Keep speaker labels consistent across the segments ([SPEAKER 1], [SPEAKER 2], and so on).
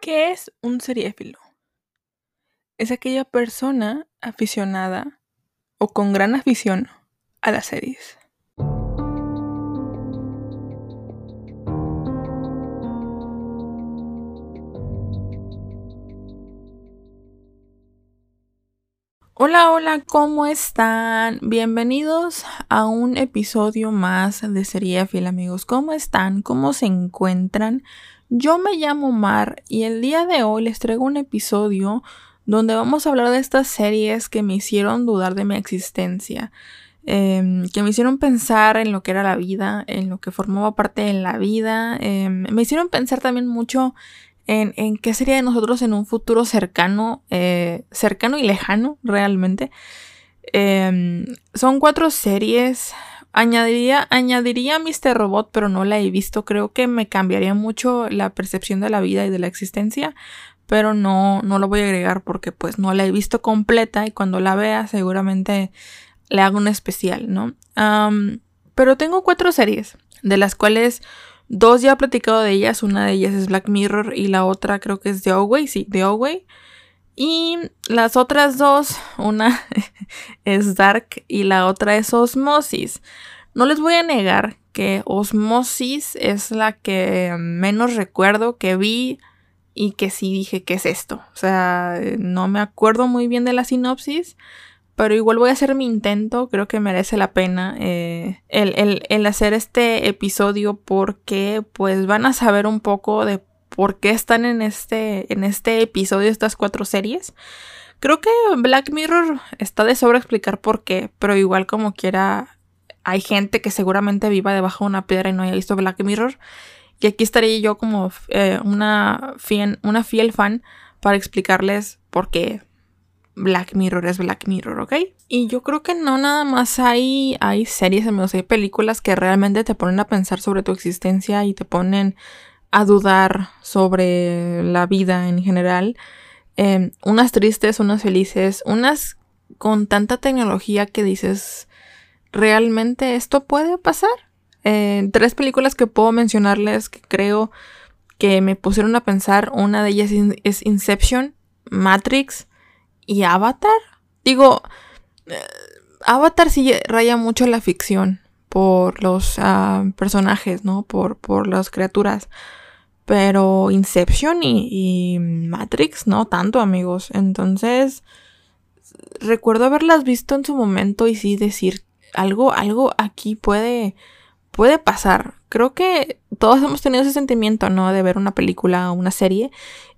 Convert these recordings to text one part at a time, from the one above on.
[SPEAKER 1] ¿Qué es un seriéfilo? Es aquella persona aficionada o con gran afición a las series. Hola, hola, ¿cómo están? Bienvenidos a un episodio más de Seriéfil, amigos. ¿Cómo están? ¿Cómo se encuentran? Yo me llamo Mar y el día de hoy les traigo un episodio donde vamos a hablar de estas series que me hicieron dudar de mi existencia, em, que me hicieron pensar en lo que era la vida, en lo que formaba parte de la vida, em, me hicieron pensar también mucho en, qué sería de nosotros en un futuro cercano, eh, cercano y lejano realmente. Em, son cuatro series Añadiría, añadiría Mr. Robot, pero no la he visto. Creo que me cambiaría mucho la percepción de la vida y de la existencia. Pero no, no lo voy a agregar porque pues no la he visto completa y cuando la vea seguramente le hago un especial, ¿no? pero tengo cuatro series, de las cuales dos ya he platicado de ellas. Una de ellas es Black Mirror y la otra creo que es The Away, sí, The Away. Y las otras dos, una es Dark y la otra es Osmosis. No les voy a negar que Osmosis es la que menos recuerdo que vi y que sí dije que es esto. O sea, no me acuerdo muy bien de la sinopsis, pero igual voy a hacer mi intento. Creo que merece la pena eh, el, el hacer este episodio porque pues van a saber un poco de por qué están en este, en este episodio estas cuatro series. Creo que Black Mirror está de sobra explicar por qué, pero igual como quiera hay gente que seguramente viva debajo de una piedra y no haya visto Black Mirror. Y aquí estaría yo como eh, una, fiel, una fiel fan para explicarles por qué Black Mirror es Black Mirror, ¿ok? Y yo creo que no nada más hay, hay series, hay películas que realmente te ponen a pensar sobre tu existencia y te ponen a dudar sobre la vida en general. Em, unas tristes, unas felices, unas con tanta tecnología que dices, ¿realmente esto puede pasar? Eh, tres películas que puedo mencionarles que creo que me pusieron a pensar. Una de ellas es Inception, Matrix y Avatar. Digo, eh, Avatar sí raya mucho la ficción por los ah, personajes, ¿no? Por, por las criaturas. Pero Inception y, Matrix no tanto, amigos. Entonces, recuerdo haberlas visto en su momento y sí decir algo, algo aquí puede, puede pasar. Creo que todos hemos tenido ese sentimiento, ¿no? De ver una película o una serie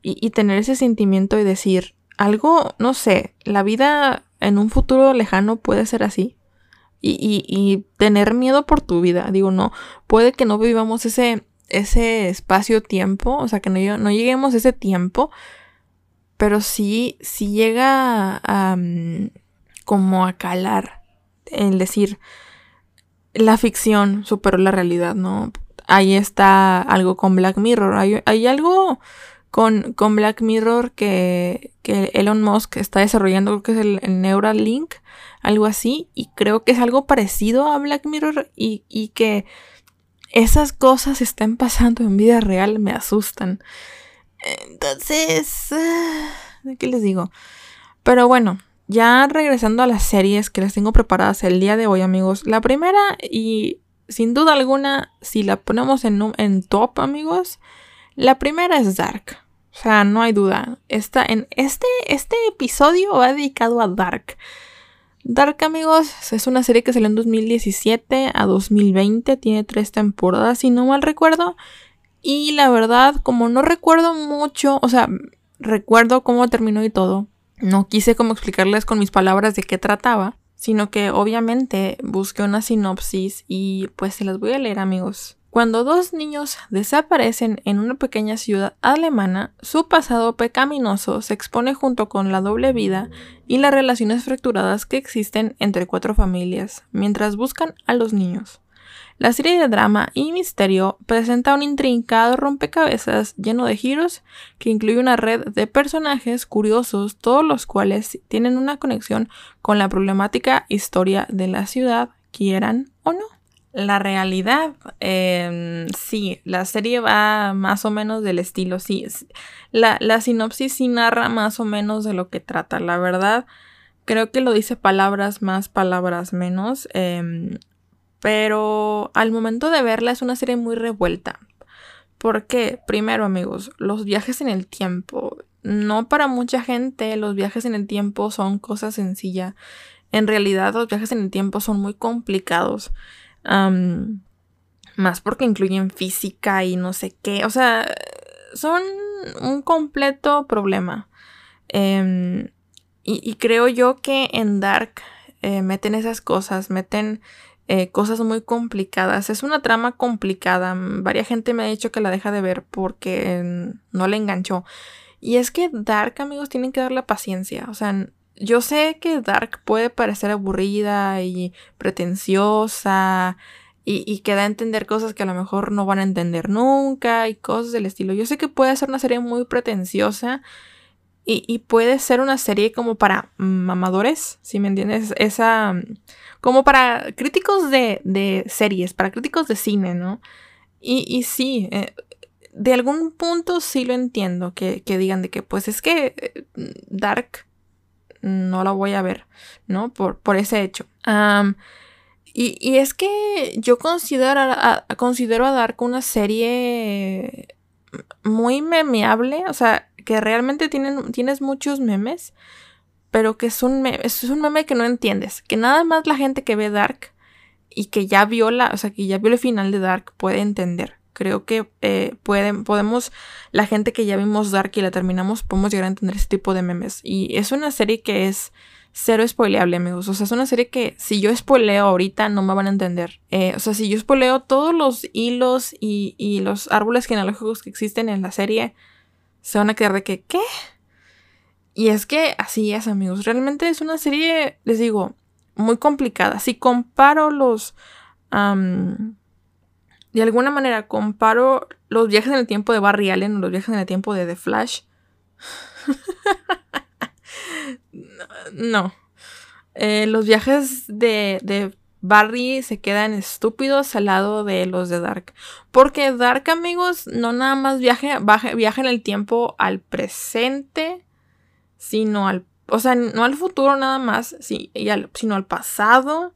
[SPEAKER 1] y, tener ese sentimiento y decir algo, no sé, la vida en un futuro lejano puede ser así. Y, y, y tener miedo por tu vida. Digo, no, puede que no vivamos ese, ese espacio-tiempo, o sea, que no, lleguemos a ese tiempo, pero sí, sí llega a, como a calar el decir, la ficción superó la realidad, ¿no? Ahí está algo con Black Mirror, hay, algo con, con, Black Mirror que, que, Elon Musk está desarrollando, creo que es el, el, Neuralink, algo así, y creo que es algo parecido a Black Mirror y, y que esas cosas estén pasando en vida real me asustan. Entonces, ah, ¿qué les digo? Pero bueno, ya regresando a las series que les tengo preparadas el día de hoy, amigos. La primera y sin duda alguna, si la ponemos en, top, amigos, la primera es Dark. O sea, no hay duda. Está en este, este episodio va dedicado a Dark. Dark, amigos, es una serie que salió en 2017 a 2020. Tiene tres temporadas, si no mal recuerdo. Y la verdad, como no recuerdo mucho, o sea, recuerdo cómo terminó y todo. No quise como explicarles con mis palabras de qué trataba, sino que obviamente busqué una sinopsis y pues se las voy a leer, amigos. Cuando dos niños desaparecen en una pequeña ciudad alemana, su pasado pecaminoso se expone junto con la doble vida y las relaciones fracturadas que existen entre cuatro familias, mientras buscan a los niños. La serie de drama y misterio presenta un intrincado rompecabezas lleno de giros que incluye una red de personajes curiosos, todos los cuales tienen una conexión con la problemática historia de la ciudad, quieran o no. La realidad, em, sí, la serie va más o menos del estilo, sí. La, la sinopsis sí narra más o menos de lo que trata, la verdad. Creo que lo dice palabras más, palabras menos. Em, pero al momento de verla es una serie muy revuelta. Porque, primero amigos, los viajes en el tiempo. No para mucha gente los viajes en el tiempo son cosa sencilla. En realidad los viajes en el tiempo son muy complicados más porque incluyen física y no sé qué. O sea, son un completo problema. Em, y, creo yo que en Dark eh, meten esas cosas, meten eh, cosas muy complicadas. Es una trama complicada. Varia gente me ha dicho que la deja de ver porque no le enganchó. Y es que Dark, amigos, tienen que darle paciencia. O sea, yo sé que Dark puede parecer aburrida y pretenciosa y, que da a entender cosas que a lo mejor no van a entender nunca y cosas del estilo. Yo sé que puede ser una serie muy pretenciosa y, puede ser una serie como para mamadores, si me entiendes, esa como para críticos de, series, para críticos de cine, ¿no? Y, y sí, eh, de algún punto sí lo entiendo, que, digan de que pues es que eh, Dark no la voy a ver, ¿no? Por, por ese hecho. y, es que yo considero a, considero a Dark una serie muy memeable, o sea, que realmente tienen, tienes muchos memes, pero que es un, es un meme que no entiendes, que nada más la gente que ve Dark y que ya vio la, o sea, que ya vio el final de Dark puede entender. Creo que eh, pueden, podemos, la gente que ya vimos Dark y la terminamos, podemos llegar a entender ese tipo de memes. Y es una serie que es cero spoileable, amigos. O sea, es una serie que si yo spoileo ahorita no me van a entender. Eh, o sea, si yo spoileo todos los hilos y, y, los árboles genealógicos que existen en la serie, se van a quedar de que, ¿qué? Y es que así es, amigos. Realmente es una serie, les digo, muy complicada. Si comparo los de alguna manera comparo los viajes en el tiempo de Barry Allen o los viajes en el tiempo de The Flash. no. Eh, los viajes de, Barry se quedan estúpidos al lado de los de Dark. Porque Dark, amigos, no nada más viaja, en el tiempo al presente, sino al... O sea, no al futuro nada más, sino al pasado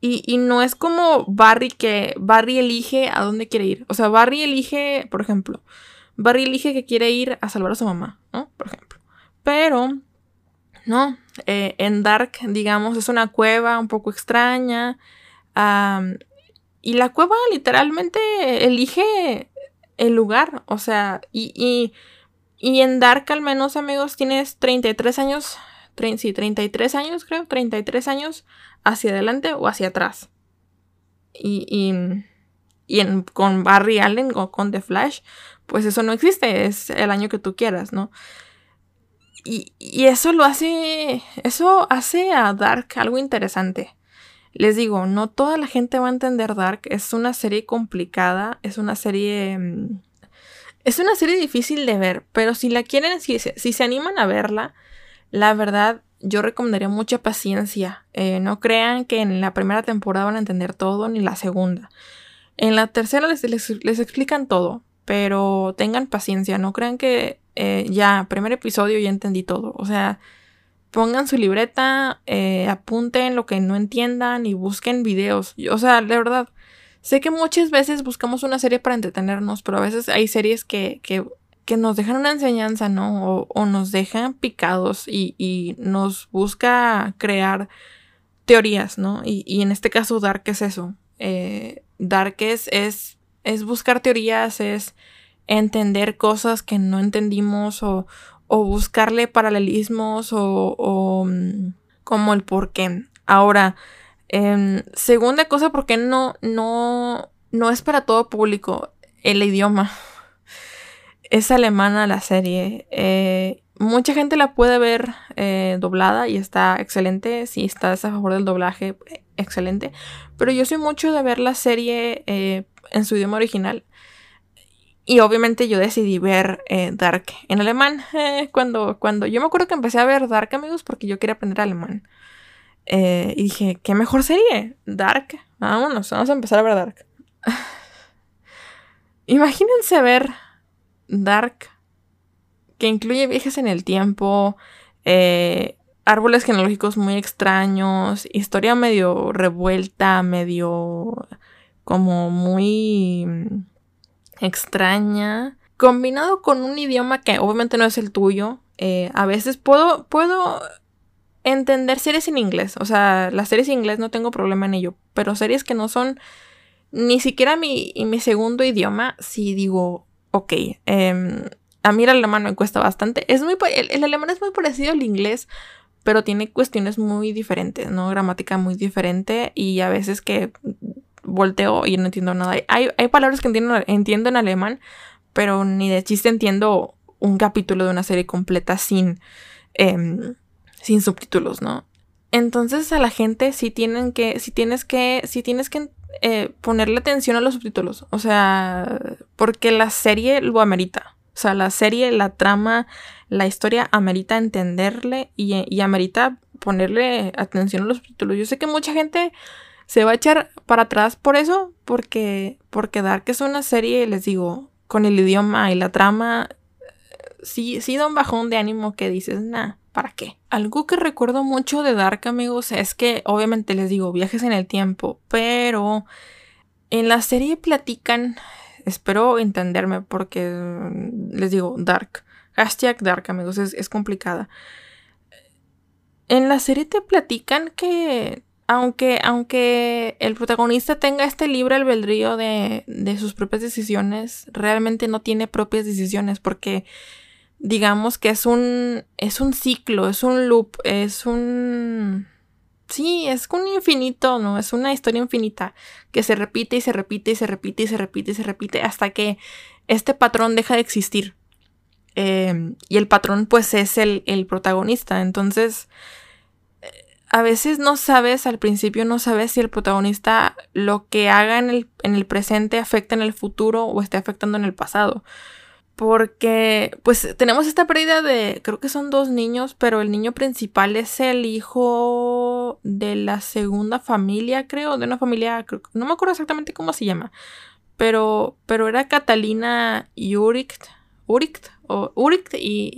[SPEAKER 1] y, no es como Barry que Barry elige a dónde quiere ir. O sea, Barry elige, por ejemplo, Barry elige que quiere ir a salvar a su mamá, ¿no? Por ejemplo. Pero, no, eh, en Dark, digamos, es una cueva un poco extraña. y la cueva literalmente elige el lugar. O sea, y, y, y en Dark al menos, amigos, tienes 33 años. Sí, 33 años creo, 33 años hacia adelante o hacia atrás. Y, y, en, con Barry Allen o con The Flash, pues eso no existe, es el año que tú quieras, ¿no? Y, y, eso lo hace, eso hace a Dark algo interesante. Les digo, no toda la gente va a entender Dark, es una serie complicada, es una serie... Mm, es una serie difícil de ver, pero si la quieren, si, si se animan a verla, la verdad yo recomendaría mucha paciencia. Eh, no crean que en la primera temporada van a entender todo, ni la segunda. En la tercera les, les, explican todo, pero tengan paciencia. No crean que eh, ya, primer episodio ya entendí todo. O sea, pongan su libreta, eh, apunten lo que no entiendan y busquen videos. O sea, de verdad, sé que muchas veces buscamos una serie para entretenernos, pero a veces hay series que, que que nos dejan una enseñanza, ¿no? O, nos dejan picados y, nos busca crear teorías, ¿no? Y, en este caso Dark es eso. Eh, Dark es, es, buscar teorías, es entender cosas que no entendimos o, buscarle paralelismos o, mm, como el por qué. Ahora, em, segunda cosa, porque no, no, no es para todo público el idioma es alemana la serie. Eh, mucha gente la puede ver eh, doblada y está excelente. Si estás a favor del doblaje, excelente. Pero yo soy mucho de ver la serie eh, en su idioma original. Y obviamente yo decidí ver Dark en alemán. cuando, cuando yo me acuerdo que empecé a ver Dark, amigos, porque yo quería aprender alemán. Y dije, ¿qué mejor serie? Dark. Vámonos, vamos a empezar a ver Dark. Imagínense ver Dark, que incluye viajes en el tiempo, eh, árboles genealógicos muy extraños, historia medio revuelta, medio como muy extraña, combinado con un idioma que obviamente no es el tuyo. Eh, a veces puedo, puedo entender series en inglés, o sea, las series en inglés no tengo problema en ello, pero series que no son ni siquiera mi, mi segundo idioma, sí digo, ok, em, a mí el alemán me cuesta bastante. Es muy, el, alemán es muy parecido al inglés, pero tiene cuestiones muy diferentes, ¿no? Gramática muy diferente y a veces que volteo y no entiendo nada. Hay, hay palabras que entiendo, entiendo en alemán, pero ni de chiste entiendo un capítulo de una serie completa sin, em, sin subtítulos, ¿no? Entonces a la gente sí tienen que, si tienes que, si tienes que eh, ponerle atención a los subtítulos. O sea, porque la serie lo amerita. O sea, la serie, la trama, la historia amerita entenderle y, amerita ponerle atención a los subtítulos. Yo sé que mucha gente se va a echar para atrás por eso, porque, porque Dark es una serie, les digo, con el idioma y la trama, sí, sí da un bajón de ánimo que dices, nah, ¿para qué? Algo que recuerdo mucho de Dark, amigos, es que obviamente les digo viajes en el tiempo, pero en la serie platican, espero entenderme porque les digo Dark, hashtag Dark, amigos, es, complicada. En la serie te platican que aunque, aunque el protagonista tenga este libre albedrío de, de sus propias decisiones, realmente no tiene propias decisiones porque digamos que es un, es un ciclo, es un loop, es un... Sí, es un infinito, ¿no? Es una historia infinita que se repite y se repite y se repite y se repite y se repite hasta que este patrón deja de existir. Em, y el patrón pues es el, el protagonista. Entonces, eh, a veces no sabes, al principio no sabes si el protagonista lo que haga en el, en el presente afecta en el futuro o esté afectando en el pasado porque pues tenemos esta pérdida de, creo que son dos niños, pero el niño principal es el hijo de la segunda familia, creo, de una familia, no me acuerdo exactamente cómo se llama, pero, pero era Catalina y Urikt, Urikt, o Urikt y,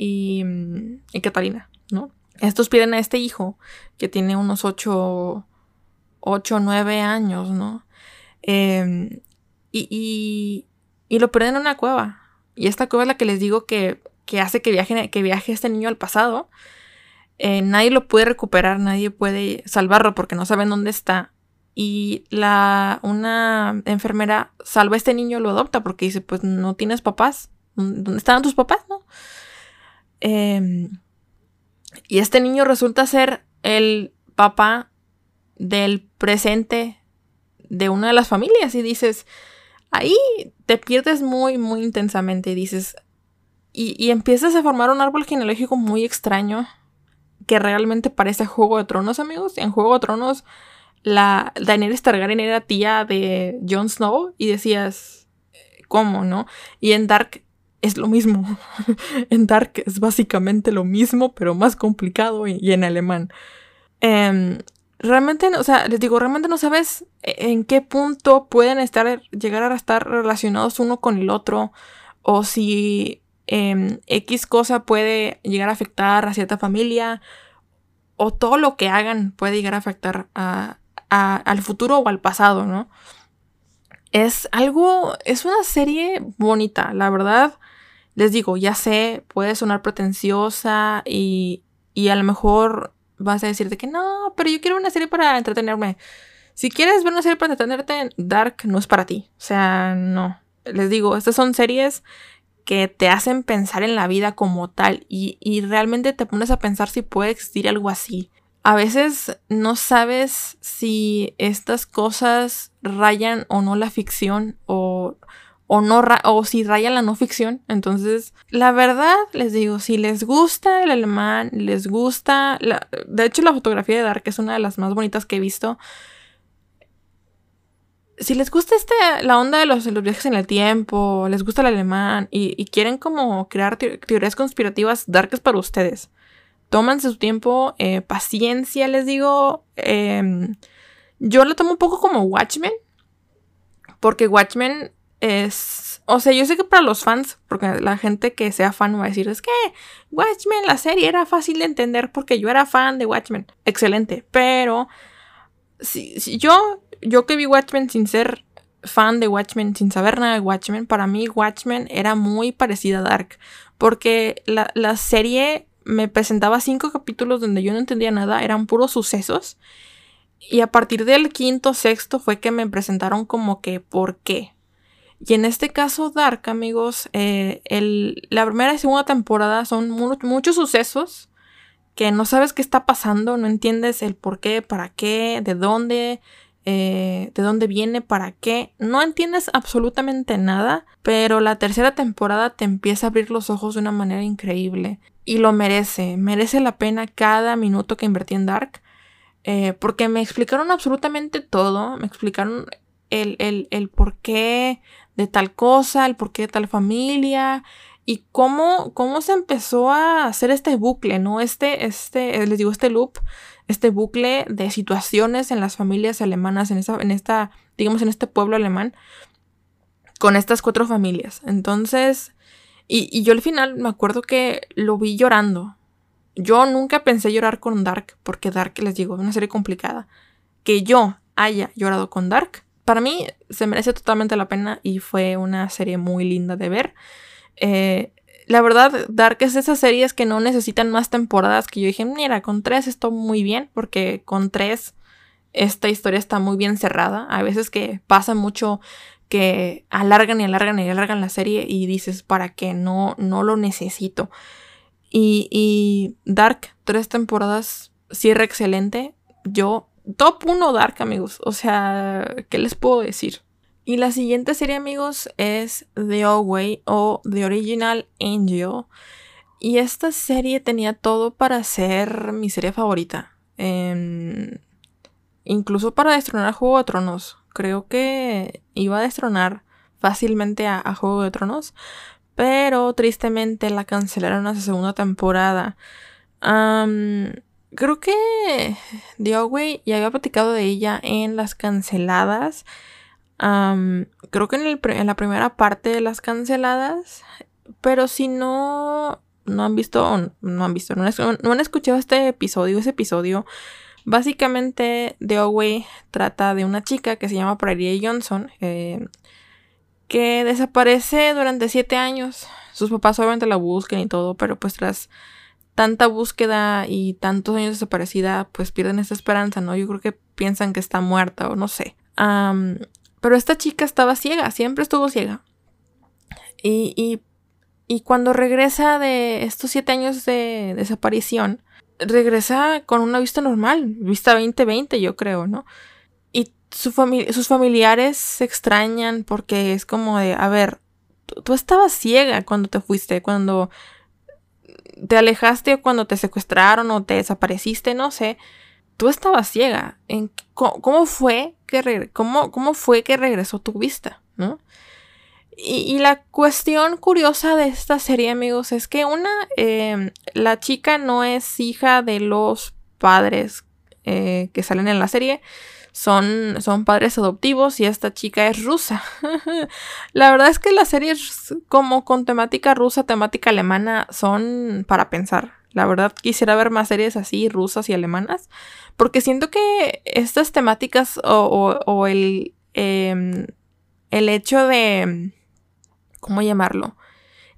[SPEAKER 1] y, Catalina, ¿no? Estos piden a este hijo, que tiene unos 8, 8 9 años, ¿no? Em, y, y, y lo pierden en una cueva y esta cueva es la que les digo que, hace que viaje, que viaje este niño al pasado. Eh, nadie lo puede recuperar, nadie puede salvarlo porque no saben dónde está. Y la, una enfermera salva a este niño, lo adopta porque dice, pues no tienes papás. ¿Dónde están tus papás? ¿No? Em, y este niño resulta ser el papá del presente de una de las familias. Y dices, ahí te pierdes muy, muy intensamente y dices, y, empiezas a formar un árbol genealógico muy extraño que realmente parece Juego de Tronos, amigos. En Juego de Tronos, la Daenerys Targaryen era tía de Jon Snow y decías, ¿cómo, no? Y en Dark es lo mismo. en Dark es básicamente lo mismo, pero más complicado y, en alemán. Em, realmente, o sea, les digo, realmente no sabes e-, en qué punto pueden estar, llegar a estar relacionados uno con el otro, o si em, X cosa puede llegar a afectar a cierta familia, o todo lo que hagan puede llegar a afectar a, al futuro o al pasado, ¿no? Es algo, es una serie bonita, la verdad. Les digo, ya sé, puede sonar pretenciosa y, y a lo mejor vas a decirte que no, pero yo quiero una serie para entretenerme. Si quieres ver una serie para entretenerte, Dark no es para ti. O sea, no. Les digo, estas son series que te hacen pensar en la vida como tal y, y realmente te pones a pensar si puede existir algo así. A veces no sabes si estas cosas rayan o no la ficción o o no o si raya la no ficción. Entonces, la verdad, les digo, si les gusta el alemán, les gusta, la, de hecho la fotografía de Dark es una de las más bonitas que he visto. Si les gusta este, la onda de los, viajes en el tiempo, les gusta el alemán y, quieren como crear teorías conspirativas, Dark es para ustedes. tómanse su tiempo, eh, paciencia, les digo. Em, yo lo tomo un poco como Watchmen, porque Watchmen es... O sea, yo sé que para los fans, porque la gente que sea fan va a decir, es que Watchmen, la serie era fácil de entender porque yo era fan de Watchmen. Excelente, pero si, yo, yo que vi Watchmen sin ser fan de Watchmen, sin saber nada de Watchmen, para mí Watchmen era muy parecida a Dark, porque la, la serie me presentaba cinco capítulos donde yo no entendía nada, eran puros sucesos. Y a partir del quinto, sexto fue que me presentaron como que por qué. Y en este caso, Dark, amigos, eh, la primera y segunda temporada son muchos sucesos que no sabes qué está pasando, no entiendes el por qué, para qué, de dónde, eh, de dónde viene, para qué. No entiendes absolutamente nada, pero la tercera temporada te empieza a abrir los ojos de una manera increíble. Y lo merece, merece la pena cada minuto que invertí en Dark. Eh, porque me explicaron absolutamente todo, me explicaron el, el, el porqué de tal cosa, el porqué de tal familia y cómo, cómo se empezó a hacer este bucle, ¿no? Este, este, les digo, este loop, este bucle de situaciones en las familias alemanas, en, esa, en esta, digamos, en este pueblo alemán, con estas cuatro familias. Entonces, y, y yo al final me acuerdo que lo vi llorando. Yo nunca pensé llorar con Dark, porque Dark, les digo, es una serie complicada. Que yo haya llorado con Dark, para mí se merece totalmente la pena y fue una serie muy linda de ver. Eh, la verdad, Dark es de esas series que no necesitan más temporadas que yo dije, mira, con tres estoy muy bien, porque con tres esta historia está muy bien cerrada. A veces que pasa mucho que alargan y alargan y alargan la serie y dices, ¿para qué? No, no lo necesito. Y, y Dark, tres temporadas, cierra excelente. Yo top 1 Dark, amigos. O sea, ¿qué les puedo decir? Y la siguiente serie, amigos, es The Away o The Original Angel. Y esta serie tenía todo para ser mi serie favorita. Em, incluso para destronar Juego de Tronos. Creo que iba a destronar fácilmente a, Juego de Tronos. Pero tristemente la cancelaron su segunda temporada creo que Away ya había platicado de ella en las canceladas. creo que en, la primera parte de las canceladas. Pero si no, no han visto, no han visto, no han, escuchado este episodio, ese episodio, básicamente Away trata de una chica que se llama Prairie Johnson, eh, que desaparece durante siete años. Sus papás obviamente la buscan y todo, pero pues tras tanta búsqueda y tantos años desaparecida, pues pierden esa esperanza, ¿no? Yo creo que piensan que está muerta o no sé. pero esta chica estaba ciega, siempre estuvo ciega. Y, y, y, cuando regresa de estos siete años de desaparición, regresa con una vista normal, vista 2020 yo creo, ¿no? Y su sus familiares se extrañan porque es como de, a ver, tú estabas ciega cuando te fuiste, cuando te alejaste cuando te secuestraron o te desapareciste, no sé. Tú estabas ciega. ¿En cómo, fue que cómo, cómo, fue que regresó tu vista? ¿no? Y, la cuestión curiosa de esta serie, amigos, es que una, em, la chica no es hija de los padres eh, que salen en la serie, son, son padres adoptivos y esta chica es rusa. la verdad es que las series como con temática rusa, temática alemana, son para pensar. La verdad quisiera ver más series así, rusas y alemanas, porque siento que estas temáticas o, el, em, el hecho de... ¿Cómo llamarlo?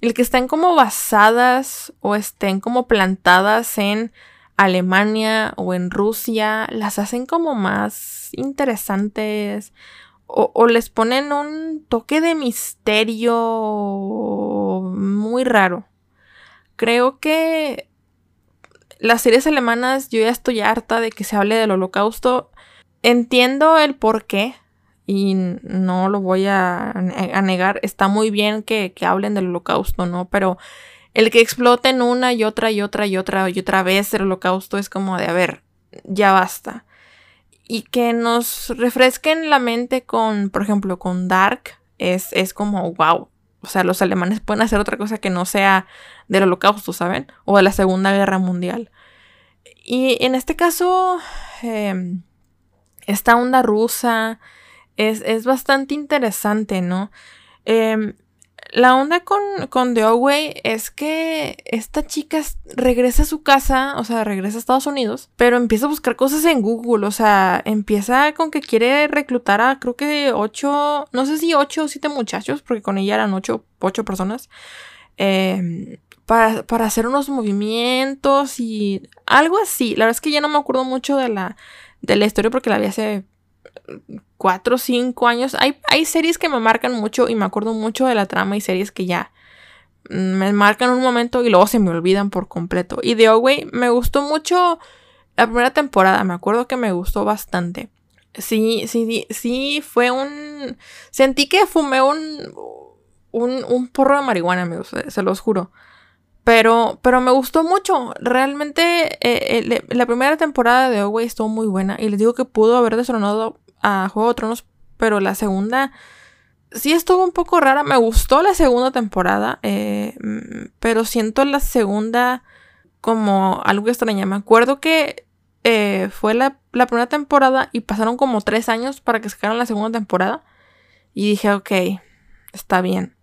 [SPEAKER 1] El que estén como basadas o estén como plantadas en Alemania o en Rusia las hacen como más interesantes o, les ponen un toque de misterio muy raro. Creo que las series alemanas yo ya estoy harta de que se hable del holocausto. Entiendo el por qué y no lo voy a, negar. Está muy bien que, que hablen del holocausto, ¿no? Pero el que exploten una y otra y otra y otra y otra vez el holocausto es como de, a ver, ya basta. Y que nos refresquen la mente con, por ejemplo, con Dark, es, es como, wow. O sea, los alemanes pueden hacer otra cosa que no sea del holocausto, ¿saben? O de la Segunda Guerra Mundial. Y en este caso, em, esta onda rusa es, es, bastante interesante, ¿no? Eh, la onda con, con The Away es que esta chica regresa a su casa, o sea, regresa a Estados Unidos, pero empieza a buscar cosas en Google, o sea, empieza con que quiere reclutar a creo que ocho, no sé si ocho o siete muchachos, porque con ella eran ocho, ocho personas, em, para, para hacer unos movimientos y algo así. La verdad es que ya no me acuerdo mucho de la, de la historia porque la vi hace cuatro o cinco años. Hay, hay series que me marcan mucho y me acuerdo mucho de la trama y series que ya me marcan un momento y luego se me olvidan por completo. Y The Away me gustó mucho la primera temporada, me acuerdo que me gustó bastante. Sí, sí, sí, fue un... Sentí que fumé un, un, un porro de marihuana, amigos, se los juro. Pero, pero me gustó mucho. Realmente eh, eh, la primera temporada de Away estuvo muy buena. Y les digo que pudo haber destronado a Juego de Tronos, pero la segunda sí estuvo un poco rara. Me gustó la segunda temporada, eh, pero siento la segunda como algo extraña. Me acuerdo que eh, fue la, primera temporada y pasaron como tres años para que sacaran la segunda temporada. Y dije, ok, está bien.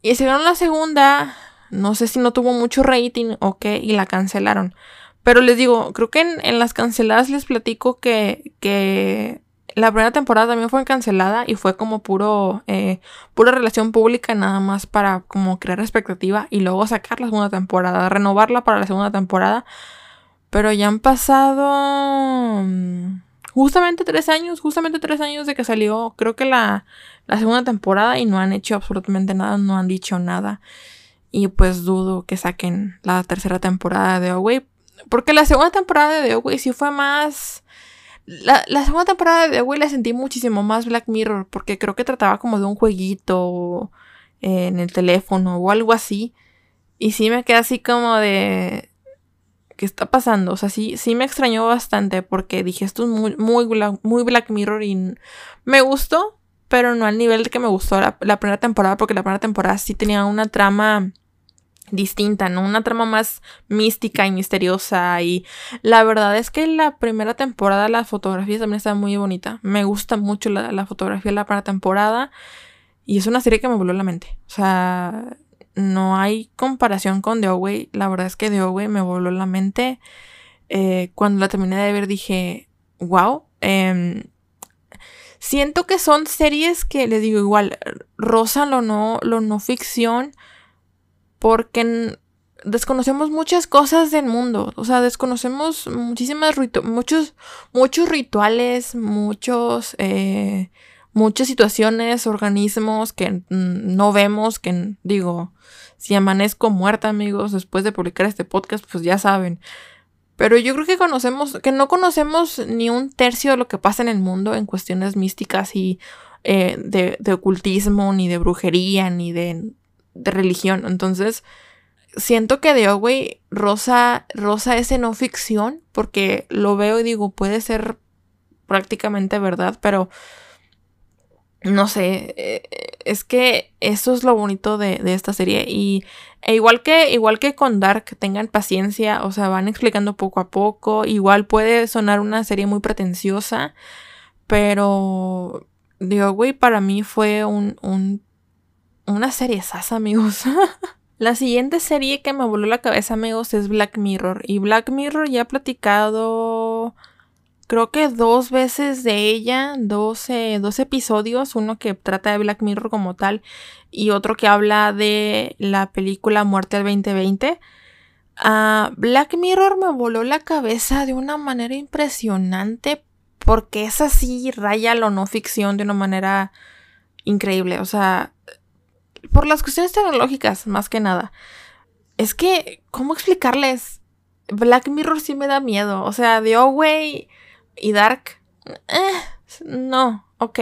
[SPEAKER 1] Y sacaron la segunda, no sé si no tuvo mucho rating o qué, y la cancelaron. Pero les digo, creo que en, en las canceladas les platico que, que la primera temporada también fue cancelada y fue como puro, eh, pura relación pública nada más para como crear expectativa y luego sacar la segunda temporada, renovarla para la segunda temporada. Pero ya han pasado mm, justamente tres años, justamente tres años de que salió creo que la, la segunda temporada y no han hecho absolutamente nada, no han dicho nada. Y pues dudo que saquen la tercera temporada de Away. Porque la segunda temporada de Away sí fue más la, segunda temporada de The la sentí muchísimo más Black Mirror porque creo que trataba como de un jueguito en el teléfono o algo así. Y sí me quedé así como de... ¿Qué está pasando? O sea, sí, sí me extrañó bastante porque dije esto es muy, muy, muy Black Mirror y me gustó, pero no al nivel de que me gustó la, la primera temporada porque la primera temporada sí tenía una trama distinta, ¿no? Una trama más mística y misteriosa y la verdad es que la primera temporada la fotografía también está muy bonita. Me gusta mucho la, fotografía de la primera temporada y es una serie que me voló la mente. O sea, no hay comparación con The Away. La verdad es que The Away me voló la mente. Eh, cuando la terminé de ver dije, wow. Em, siento que son series que, les digo igual, rozan lo no, lo no ficción porque desconocemos muchas cosas del mundo, o sea, desconocemos muchísimas muchos muchos rituales, muchos eh, muchas situaciones, organismos que no vemos, que digo, si amanezco muerta, amigos, después de publicar este podcast, pues ya saben. Pero yo creo que conocemos, que no conocemos ni un tercio de lo que pasa en el mundo en cuestiones místicas y eh, de, de, ocultismo, ni de brujería, ni de de religión. Entonces, siento que The Away rosa, rosa ese no ficción, porque lo veo y digo, puede ser prácticamente verdad, pero no sé, eh, es que eso es lo bonito de, esta serie. Y e igual que, igual que con Dark, tengan paciencia, o sea, van explicando poco a poco. Igual puede sonar una serie muy pretenciosa, pero The Away para mí fue un, un una serie sasa, amigos. la siguiente serie que me voló la cabeza, amigos, es Black Mirror. Y Black Mirror ya he platicado, creo que dos veces de ella, dos, dos episodios. Uno que trata de Black Mirror como tal y otro que habla de la película Muerte al 2020. Ah, Black Mirror me voló la cabeza de una manera impresionante porque es así, raya lo no ficción de una manera increíble. O sea, por las cuestiones tecnológicas, más que nada. Es que, ¿cómo explicarles? Black Mirror sí me da miedo. O sea, The Away y Dark. Eh, no, ok,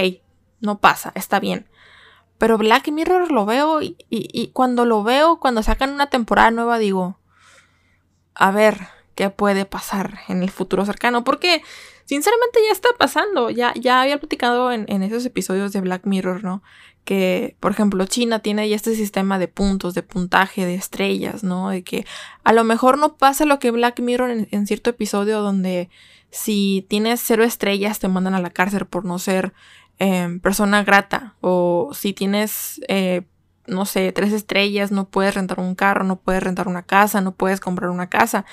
[SPEAKER 1] no pasa, está bien. Pero Black Mirror lo veo y, cuando lo veo, cuando sacan una temporada nueva, digo, a ver qué puede pasar en el futuro cercano. Porque, sinceramente, ya está pasando. Ya, ya había platicado en esos episodios de Black Mirror, ¿no? Que, por ejemplo, China tiene ya este sistema de puntos, de puntaje, de estrellas, ¿no? De que a lo mejor no pasa lo que Black Mirror en, cierto episodio donde si tienes cero estrellas te mandan a la cárcel por no ser em, persona grata o si tienes, eh, no sé, tres estrellas no puedes rentar un carro, no puedes rentar una casa, no puedes comprar una casa.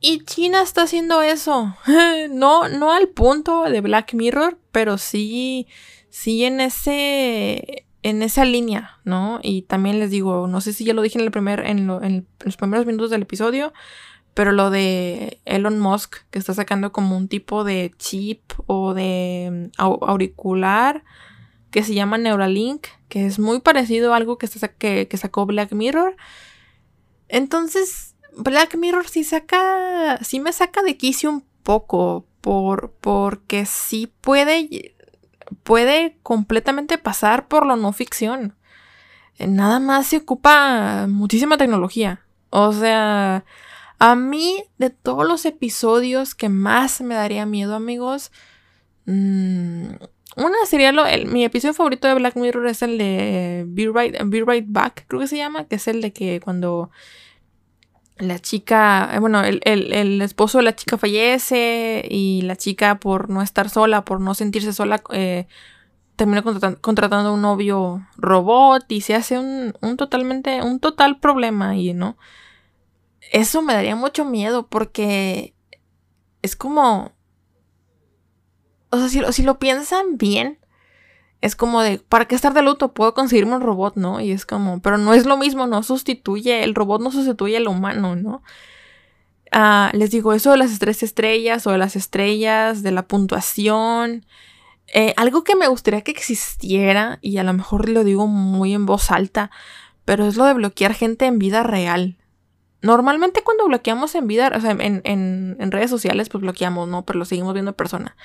[SPEAKER 1] Y China está haciendo eso. no, no al punto de Black Mirror, pero sí, sí en ese, en esa línea, ¿no? Y también les digo, no sé si ya lo dije en el primer, en, los primeros minutos del episodio, pero lo de Elon Musk, que está sacando como un tipo de chip o de mm, auricular que se llama Neuralink, que es muy parecido a algo que, que, que sacó Black Mirror. Entonces, Black Mirror sí saca, sí me saca de quicio un poco, por, porque sí puede, puede completamente pasar por lo no ficción. Eh, nada más se ocupa muchísima tecnología. O sea, a mí de todos los episodios que más me daría miedo, amigos, mmm, una sería lo, mi episodio favorito de Black Mirror es el de Be Right, Be right Back, creo que se llama, que es el de que cuando la chica, eh, bueno, el, esposo de la chica fallece y la chica por no estar sola, por no sentirse sola, eh, termina contratando, a un novio robot y se hace un, un, totalmente, un total problema ahí, ¿no? Eso me daría mucho miedo porque es como, o sea, si, si lo piensan bien, es como de, ¿para qué estar de luto? Puedo conseguirme un robot, ¿no? Y es como, pero no es lo mismo, no sustituye, el robot no sustituye al humano, ¿no? Ah, les digo, eso de las tres estrellas o de las estrellas, de la puntuación. Eh, algo que me gustaría que existiera, y a lo mejor lo digo muy en voz alta, pero es lo de bloquear gente en vida real. Normalmente cuando bloqueamos en vida, o sea, en, en, redes sociales, pues bloqueamos, ¿no? Pero lo seguimos viendo en persona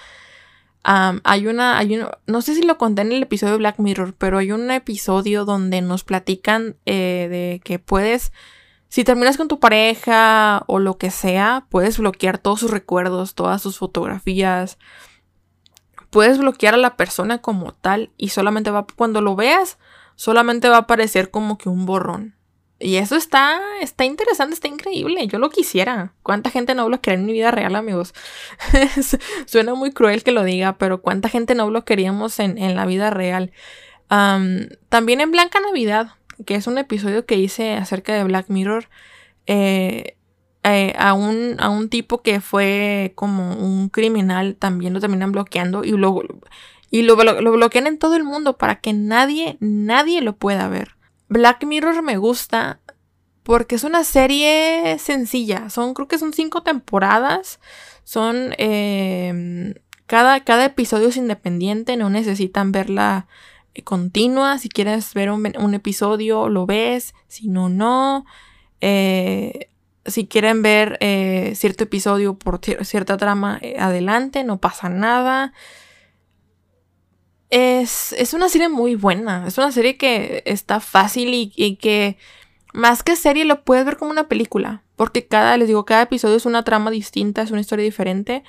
[SPEAKER 1] hay una, hay no sé si lo conté en el episodio de Black Mirror, pero hay un episodio donde nos platican eh, de que puedes, si terminas con tu pareja o lo que sea, puedes bloquear todos sus recuerdos, todas sus fotografías. Puedes bloquear a la persona como tal y solamente va, cuando lo veas, solamente va a aparecer como que un borrón. Y eso está, está interesante, está increíble. Yo lo quisiera. ¿Cuánta gente no bloquearía en mi vida real, amigos? Suena muy cruel que lo diga, pero ¿cuánta gente no bloquearíamos en, en la vida real? también en Blanca Navidad, que es un episodio que hice acerca de Black Mirror, eh, eh, a, un, a un tipo que fue como un criminal, también lo terminan bloqueando y, luego y lo, lo bloquean en todo el mundo para que nadie, nadie lo pueda ver. Black Mirror me gusta porque es una serie sencilla. Son, creo que son cinco temporadas. Son. Em, cada, cada, episodio es independiente. No necesitan verla eh, continua. Si quieres ver un, episodio, lo ves. Si no, no. Eh, si quieren ver eh, cierto episodio por cierta trama, adelante, no pasa nada. Es, es, una serie muy buena. Es una serie que está fácil y, que más que serie lo puedes ver como una película. Porque cada, les digo, cada episodio es una trama distinta, es una historia diferente.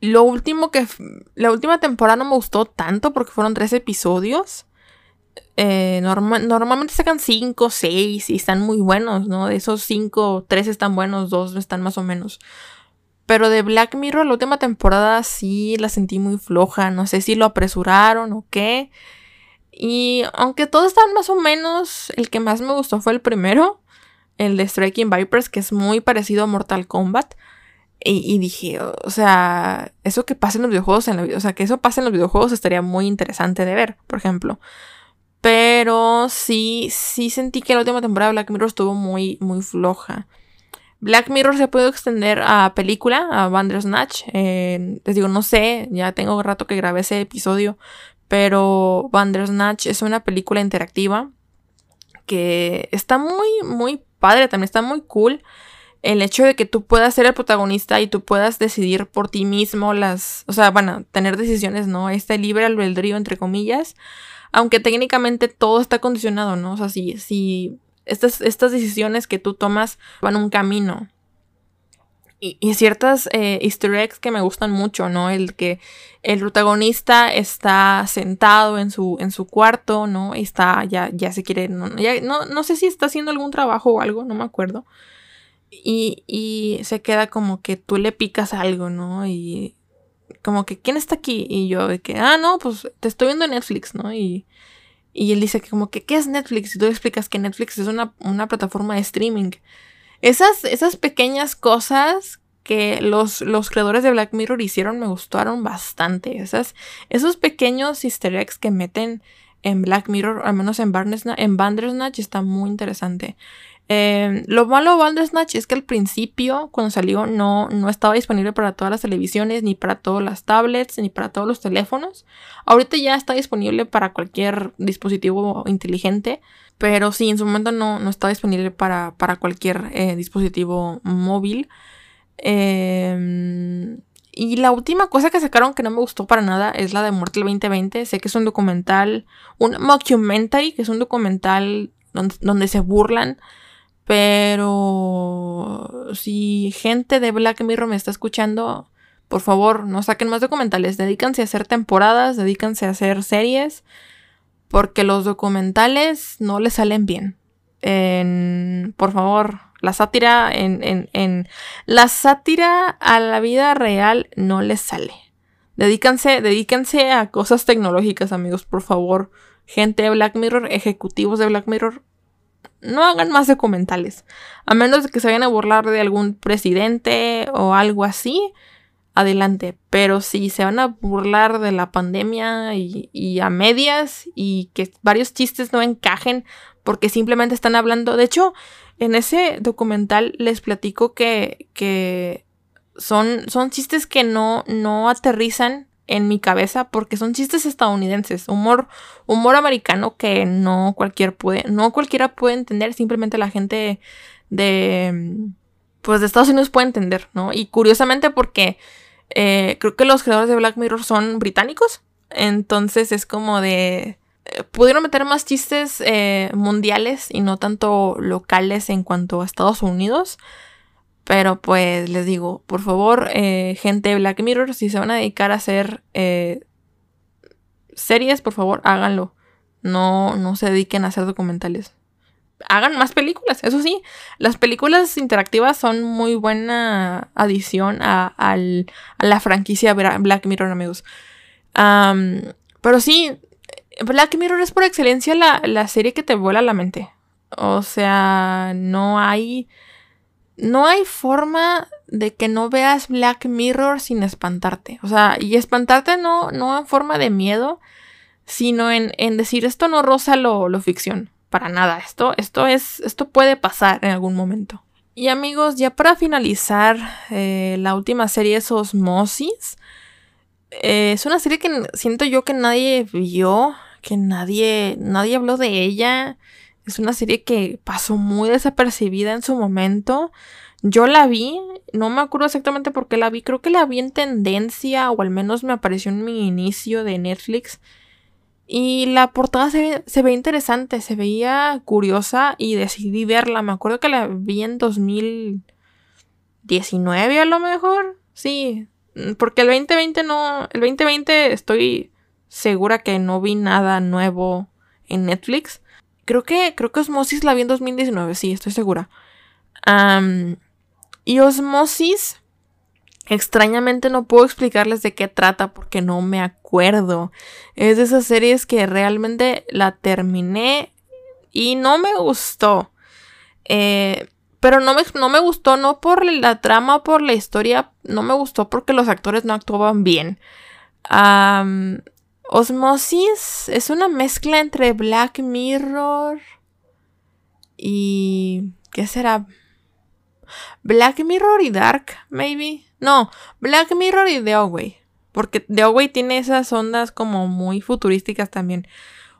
[SPEAKER 1] lo último que. La última temporada no me gustó tanto porque fueron tres episodios. Eh, normalmente sacan cinco, seis y están muy buenos, ¿no? De esos cinco, tres están buenos, dos están más o menos. Pero de Black Mirror, la última temporada sí la sentí muy floja. No sé si lo apresuraron o qué. Y aunque todos están más o menos, el que más me gustó fue el primero, el de Striking Vipers, que es muy parecido a Mortal Kombat. Y, dije, o sea, eso que pasa en los videojuegos, en la, o sea, que eso pase en los videojuegos estaría muy interesante de ver, por ejemplo. Pero sí, sí sentí que la última temporada de Black Mirror estuvo muy, muy floja. Black Mirror se puede extender a película, a Bandersnatch. Eh, les digo, no sé, ya tengo rato que grabé ese episodio, pero Bandersnatch es una película interactiva que está muy, muy padre, también está muy cool. El hecho de que tú puedas ser el protagonista y tú puedas decidir por ti mismo las, o sea, bueno, tener decisiones, ¿no? Este libre albedrío, entre comillas. Aunque técnicamente todo está condicionado, ¿no? O sea, si estas, estas decisiones que tú tomas van un camino. y, ciertas eh, easter eggs que me gustan mucho, ¿no? El que el protagonista está sentado en su, en su cuarto, ¿no? Y está, ya, ya se quiere, no, no, no sé si está haciendo algún trabajo o algo, no me acuerdo. Y, y se queda como que tú le picas algo, ¿no? Y como que, ¿quién está aquí? Y yo de que, ah, no, pues te estoy viendo en Netflix, ¿no? Y, y él dice que como que, ¿qué es Netflix? Y tú le explicas que Netflix es una, una plataforma de streaming. Esas, esas pequeñas cosas que los, los, creadores de Black Mirror hicieron me gustaron bastante. Esas, esos pequeños easter eggs que meten en Black Mirror, al menos en, en Bandersnatch, está muy interesante. Eh, lo malo de Bandersnatch es que al principio, cuando salió, no, no estaba disponible para todas las televisiones, ni para todas las tablets, ni para todos los teléfonos. Ahorita ya está disponible para cualquier dispositivo inteligente. Pero sí, en su momento no, no está disponible para, para cualquier eh, dispositivo móvil. Em, y la última cosa que sacaron que no me gustó para nada es la de Muerte 2020. Sé que es un documental, un mockumentary, que es un documental donde, donde se burlan. Pero si gente de Black Mirror me está escuchando, por favor, no saquen más documentales. Dedícanse a hacer temporadas, dedícanse a hacer series porque los documentales no le salen bien. por favor, la sátira en, en, La sátira a la vida real no les sale. Dedícanse, dedíquense a cosas tecnológicas, amigos, por favor. Gente de Black Mirror, ejecutivos de Black Mirror, no hagan más documentales. A menos de que se vayan a burlar de algún presidente o algo así adelante. Pero si se van a burlar de la pandemia y, a medias y que varios chistes no encajen porque simplemente están hablando. De hecho, en ese documental les platico que, que son, son chistes que no, no aterrizan en mi cabeza porque son chistes estadounidenses, humor, humor americano que no cualquier puede, no cualquiera puede entender, simplemente la gente de pues de Estados Unidos puede entender, ¿no? Y curiosamente porque eh, creo que los creadores de Black Mirror son británicos. Entonces es como de... Eh, pudieron meter más chistes eh, mundiales y no tanto locales en cuanto a Estados Unidos. Pero pues les digo, por favor, gente de Black Mirror, si se van a dedicar a hacer series, por favor, háganlo. No, no se dediquen a hacer documentales hagan más películas. Eso sí, las películas interactivas son muy buena adición a, la franquicia Black Mirror, amigos. pero sí, Black Mirror es por excelencia la, la, serie que te vuela la mente. O sea, no hay. No hay forma de que no veas Black Mirror sin espantarte. O sea, y espantarte no, no en forma de miedo, sino en, en decir esto no roza lo, lo ficción para nada. Esto, esto es, esto puede pasar en algún momento. Y amigos, ya para finalizar, eh, la última serie es Osmosis. Eh, es una serie que siento yo que nadie vio, que nadie, nadie habló de ella. Es una serie que pasó muy desapercibida en su momento. Yo la vi, no me acuerdo exactamente por qué la vi, creo que la vi en tendencia o al menos me apareció en mi inicio de Netflix. Y la portada se ve, interesante, se veía curiosa y decidí verla. Me acuerdo que la vi en 2019 a lo mejor. Sí, porque el 2020 no, el 2020 estoy segura que no vi nada nuevo en Netflix. Creo que, creo que Osmosis la vi en 2019, sí, estoy segura. y Osmosis Extrañamente no puedo explicarles de qué trata porque no me acuerdo. Es de esas series que realmente la terminé y no me gustó. Eh, pero no me, no me gustó no por la trama por la historia, no me gustó porque los actores no actuaban bien. Osmosis es una mezcla entre Black Mirror y... ¿Qué será? Black Mirror y Dark, maybe. No, Black Mirror y The Away. Porque The Away tiene esas ondas como muy futurísticas también.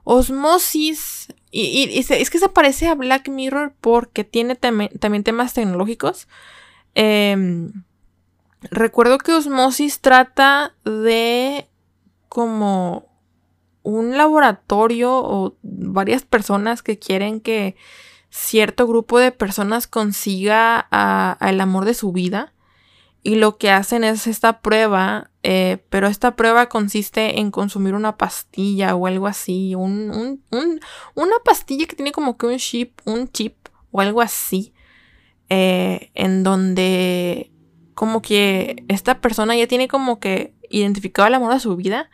[SPEAKER 1] Osmosis. Y, es que se parece a Black Mirror porque tiene también temas tecnológicos. Em, recuerdo que Osmosis trata de como un laboratorio o varias personas que quieren que cierto grupo de personas consiga el amor de su vida y lo que hacen es esta prueba, eh, pero esta prueba consiste en consumir una pastilla o algo así, un, una pastilla que tiene como que un chip, un chip o algo así, eh, en donde como que esta persona ya tiene como que identificado el amor de su vida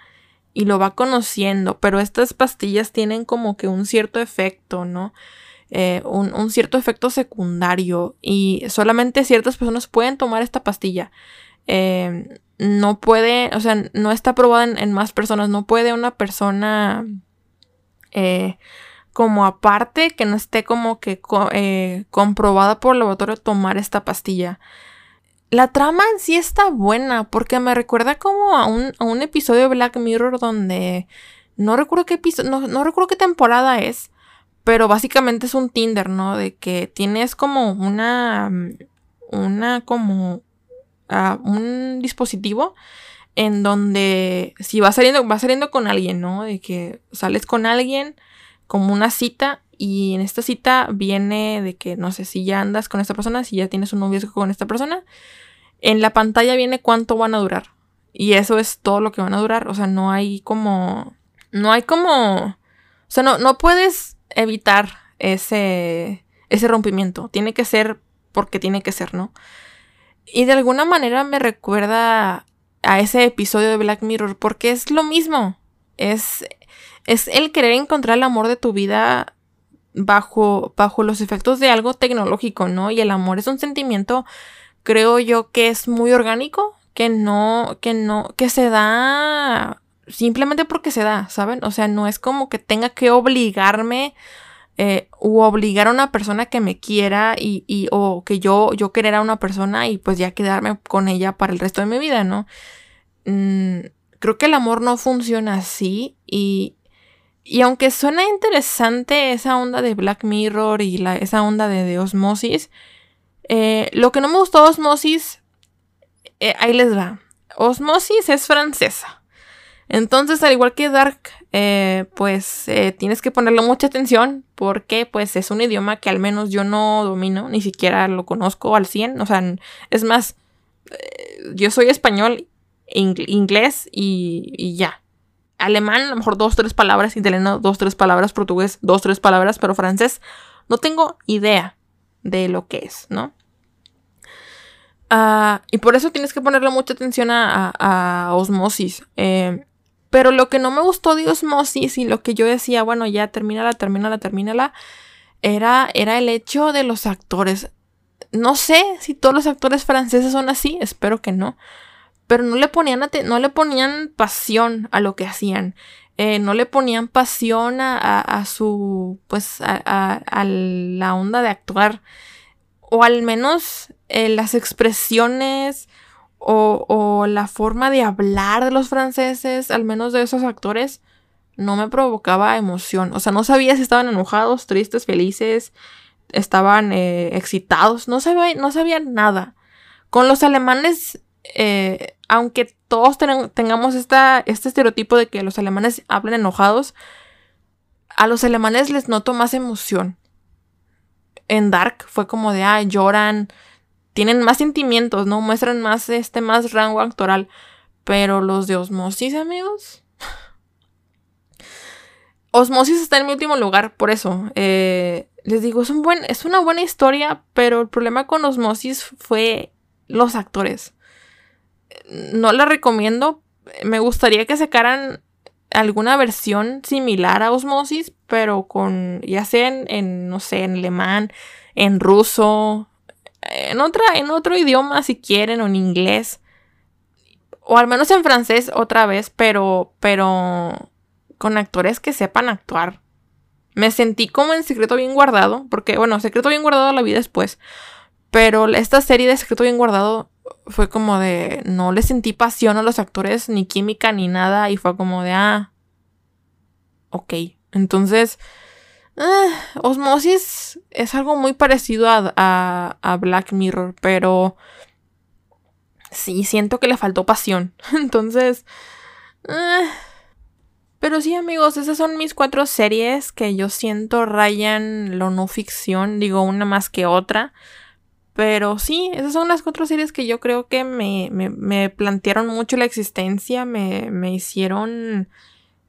[SPEAKER 1] y lo va conociendo, pero estas pastillas tienen como que un cierto efecto, ¿no? Eh, un, cierto efecto secundario y solamente ciertas personas pueden tomar esta pastilla. Eh, no puede, o sea, no está probada en, más personas, no puede una persona eh, como aparte que no esté como que comprobada por el laboratorio tomar esta pastilla. La trama en sí está buena porque me recuerda como a un, a un episodio de Black Mirror donde no recuerdo qué episodio, no, no recuerdo qué temporada es, pero básicamente es un Tinder, ¿no? De que tienes como una. Una como. Uh, un dispositivo en donde si vas saliendo, vas saliendo con alguien, ¿no? De que sales con alguien como una cita y en esta cita viene de que no sé si ya andas con esta persona, si ya tienes un noviazgo con esta persona, en la pantalla viene cuánto van a durar. Y eso es todo lo que van a durar, o sea, no hay como no hay como o sea, no no puedes evitar ese, ese rompimiento. Tiene que ser porque tiene que ser, ¿no? Y de alguna manera me recuerda a ese episodio de Black Mirror porque es lo mismo. Es, es el querer encontrar el amor de tu vida bajo, bajo los efectos de algo tecnológico, ¿no? Y el amor es un sentimiento, creo yo, que es muy orgánico, que no, que no, que se da simplemente porque se da, ¿saben? O sea, no es como que tenga que obligarme eh, u obligar a una persona que me quiera y, y, o que yo, yo querer a una persona y pues ya quedarme con ella para el resto de mi vida, ¿no? Mm, creo que el amor no funciona así y, y aunque suena interesante esa onda de Black Mirror y la, esa onda de, Osmosis, eh, lo que no me gustó Osmosis, eh, ahí les va. Osmosis es francesa. Entonces, al igual que Dark, eh, pues tienes que ponerle mucha atención porque pues es un idioma que al menos yo no domino, ni siquiera lo conozco al 100. O sea, es más, yo soy español, inglés y, ya. Alemán, a lo mejor dos, tres palabras, italiano, dos, tres palabras, portugués, dos, tres palabras, pero francés, no tengo idea de lo que es, ¿no? Ah, y por eso tienes que ponerle mucha atención a, osmosis. Eh, pero lo que no me gustó de Osmosis y lo que yo decía, bueno, ya termínala, termínala, termínala, era, era el hecho de los actores. No sé si todos los actores franceses son así, espero que no. Pero no le ponían, no le ponían pasión a lo que hacían. Eh, no le ponían pasión a, su, pues, a, la onda de actuar. O al menos eh, las expresiones o, la forma de hablar de los franceses, al menos de esos actores, no me provocaba emoción. O sea, no sabía si estaban enojados, tristes, felices, estaban eh, excitados, no sabía, no sabía nada. Con los alemanes, eh, aunque todos tengamos esta, este estereotipo de que los alemanes hablan enojados, a los alemanes les noto más emoción. En Dark fue como de, ah, lloran, tienen más sentimientos, ¿no? Muestran más, este, más rango actoral. Pero los de Osmosis, amigos. Osmosis está en mi último lugar, por eso. Eh, les digo, es, un buen, es una buena historia, pero el problema con Osmosis fue los actores. No la recomiendo. Me gustaría que sacaran alguna versión similar a Osmosis, pero con, ya sea en, no sé, en alemán, en ruso, en, otra, en otro idioma si quieren o en inglés. O al menos en francés otra vez, pero, pero con actores que sepan actuar. Me sentí como en Secreto Bien Guardado, porque bueno, Secreto Bien Guardado la vi después. Pero esta serie de Secreto Bien Guardado fue como de, no le sentí pasión a los actores, ni química, ni nada, y fue como de, ah, ok. Entonces, Ah, Osmosis es algo muy parecido a, Black Mirror, pero sí, siento que le faltó pasión. Entonces... Ah, pero sí, amigos, esas son mis cuatro series que yo siento rayan lo no ficción, digo una más que otra. Pero sí, esas son las cuatro series que yo creo que me, me, plantearon mucho la existencia, me, me hicieron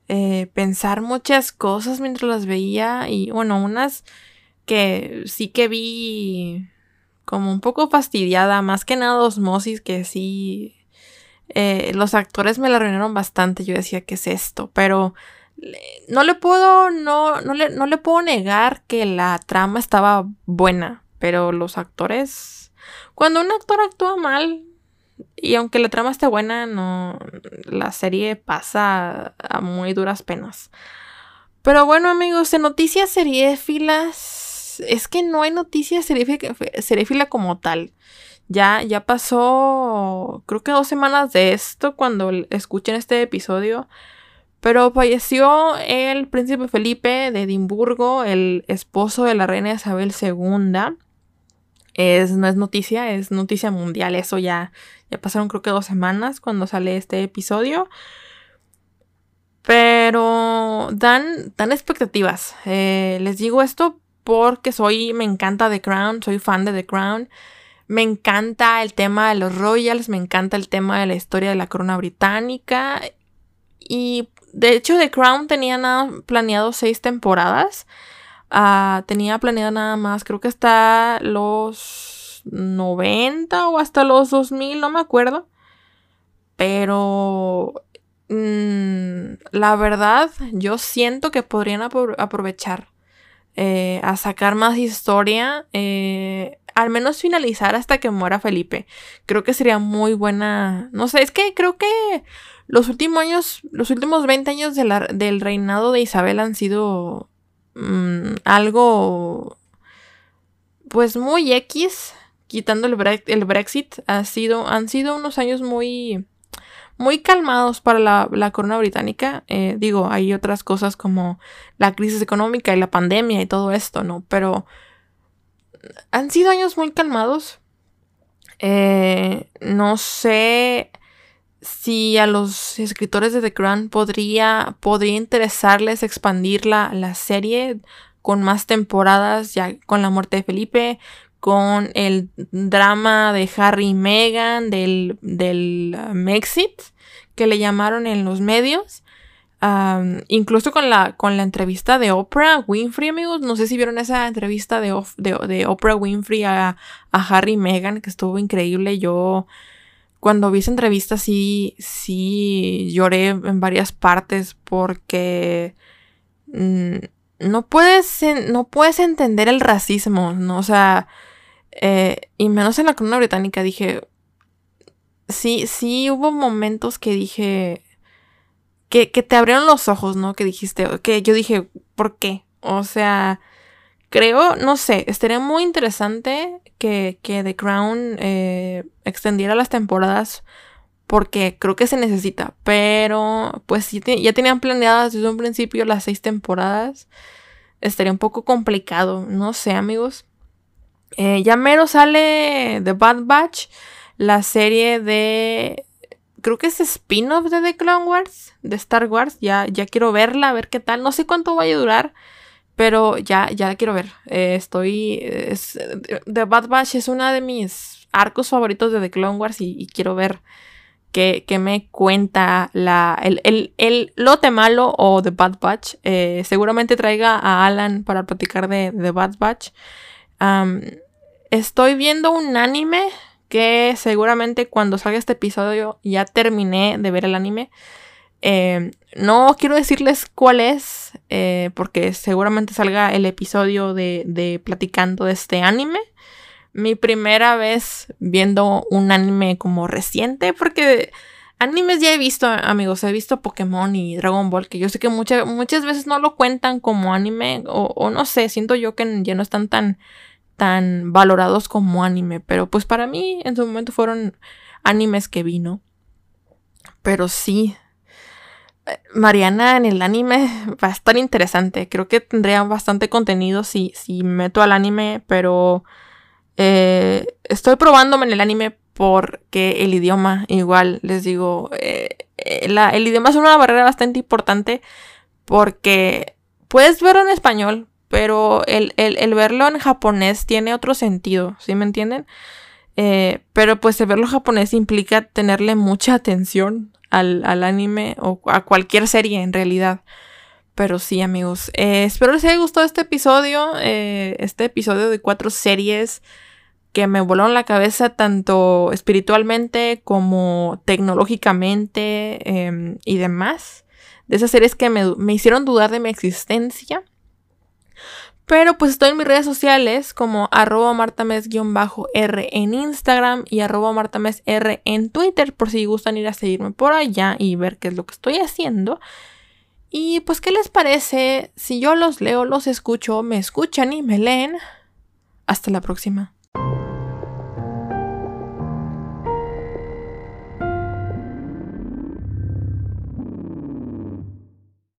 [SPEAKER 1] eh, pensar muchas cosas mientras las veía y bueno, unas que sí que vi como un poco fastidiada, más que nada Osmosis, que sí, eh, los actores me la arruinaron bastante, yo decía, ¿qué es esto? Pero no le puedo, no, no le, no le puedo negar que la trama estaba buena, pero los actores, cuando un actor actúa mal, y aunque la trama esté buena, no, la serie pasa a muy duras penas. Pero bueno amigos, en noticias seriéfilas, es que no hay noticias seriéfila como tal. Ya, ya pasó, creo que dos semanas de esto cuando escuchen este episodio. Pero falleció el príncipe Felipe de Edimburgo, el esposo de la reina Isabel II. Es, no es noticia, es noticia mundial. Eso ya, ya pasaron creo que dos semanas cuando sale este episodio. Pero dan, dan expectativas. Eh, les digo esto porque soy, me encanta The Crown, soy fan de The Crown. Me encanta el tema de los Royals, me encanta el tema de la historia de la corona británica. Y de hecho, The Crown tenía nada planeado seis temporadas. Ah, tenía planeado nada más, creo que hasta los 90 o hasta los 2000, no me acuerdo. Pero mm, la verdad, yo siento que podrían aprovechar eh, a sacar más historia. Eh, al menos finalizar hasta que muera Felipe. Creo que sería muy buena. No sé, es que creo que los últimos años, los últimos 20 años del reinado de Isabel han sido mm, algo, pues muy X, quitando el, Brexit, ha sido, han sido unos años muy, muy calmados para la, corona británica. Eh, digo, hay otras cosas como la crisis económica y la pandemia y todo esto, ¿no? Pero han sido años muy calmados. Eh, no sé si a los escritores de The Crown podría, podría interesarles expandir la, serie con más temporadas, ya con la muerte de Felipe, con el drama de Harry y Meghan, del, del Mexit, que le llamaron en los medios. incluso con la, con la entrevista de Oprah Winfrey, amigos. No sé si vieron esa entrevista de, de, Oprah Winfrey a, a Harry y Meghan, que estuvo increíble. Yo cuando vi esa entrevista sí, sí lloré en varias partes porque mm, no, puedes, no puedes entender el racismo, ¿no? O sea, eh, y menos en la corona británica dije, sí, sí hubo momentos que dije, que, que te abrieron los ojos, ¿no? Que dijiste, que yo dije, ¿por qué? O sea, creo, no sé, estaría muy interesante que, que The Crown eh, extendiera las temporadas porque creo que se necesita. Pero, pues ya tenían planeadas desde un principio las seis temporadas. Estaría un poco complicado, no sé, amigos. Eh, ya mero sale The Bad Batch, la serie de... Creo que es spin-off de The Clone Wars, de Star Wars. Ya, ya quiero verla, a ver qué tal. No sé cuánto vaya a durar. Pero ya, ya la quiero ver. Eh, estoy. The Bad Batch es una de mis arcos favoritos de The Clone Wars y, quiero ver qué, me cuenta la, el, el, lote malo o The Bad Batch. Eh, seguramente traiga a Alan para platicar de The Bad Batch. estoy viendo un anime que seguramente cuando salga este episodio ya terminé de ver el anime. Eh, no quiero decirles cuál es, eh, porque seguramente salga el episodio de, platicando de este anime. Mi primera vez viendo un anime como reciente, porque animes ya he visto, amigos, he visto Pokémon y Dragon Ball, que yo sé que muchas veces no lo cuentan como anime, o, no sé, siento yo que ya no están tan, tan valorados como anime, pero pues para mí en su momento fueron animes que vino. Pero sí, Mariana en el anime va a estar interesante. Creo que tendría bastante contenido si, si meto al anime, pero eh, estoy probándome en el anime porque el idioma, igual les digo, eh, eh, el idioma es una barrera bastante importante porque puedes verlo en español, pero el, verlo en japonés tiene otro sentido, ¿sí me entienden? Pero pues el verlo japonés implica tenerle mucha atención al, anime o a cualquier serie en realidad. Pero sí, amigos. Eh, espero les haya gustado este episodio. Eh, este episodio de cuatro series que me volaron la cabeza tanto espiritualmente como tecnológicamente em, y demás. De esas series que me, hicieron dudar de mi existencia. Pero pues estoy en mis redes sociales como arroba martames-r en Instagram y arroba martames-r en Twitter por si gustan ir a seguirme por allá y ver qué es lo que estoy haciendo. Y pues, ¿qué les parece si yo los leo, los escucho, me escuchan y me leen? Hasta la próxima.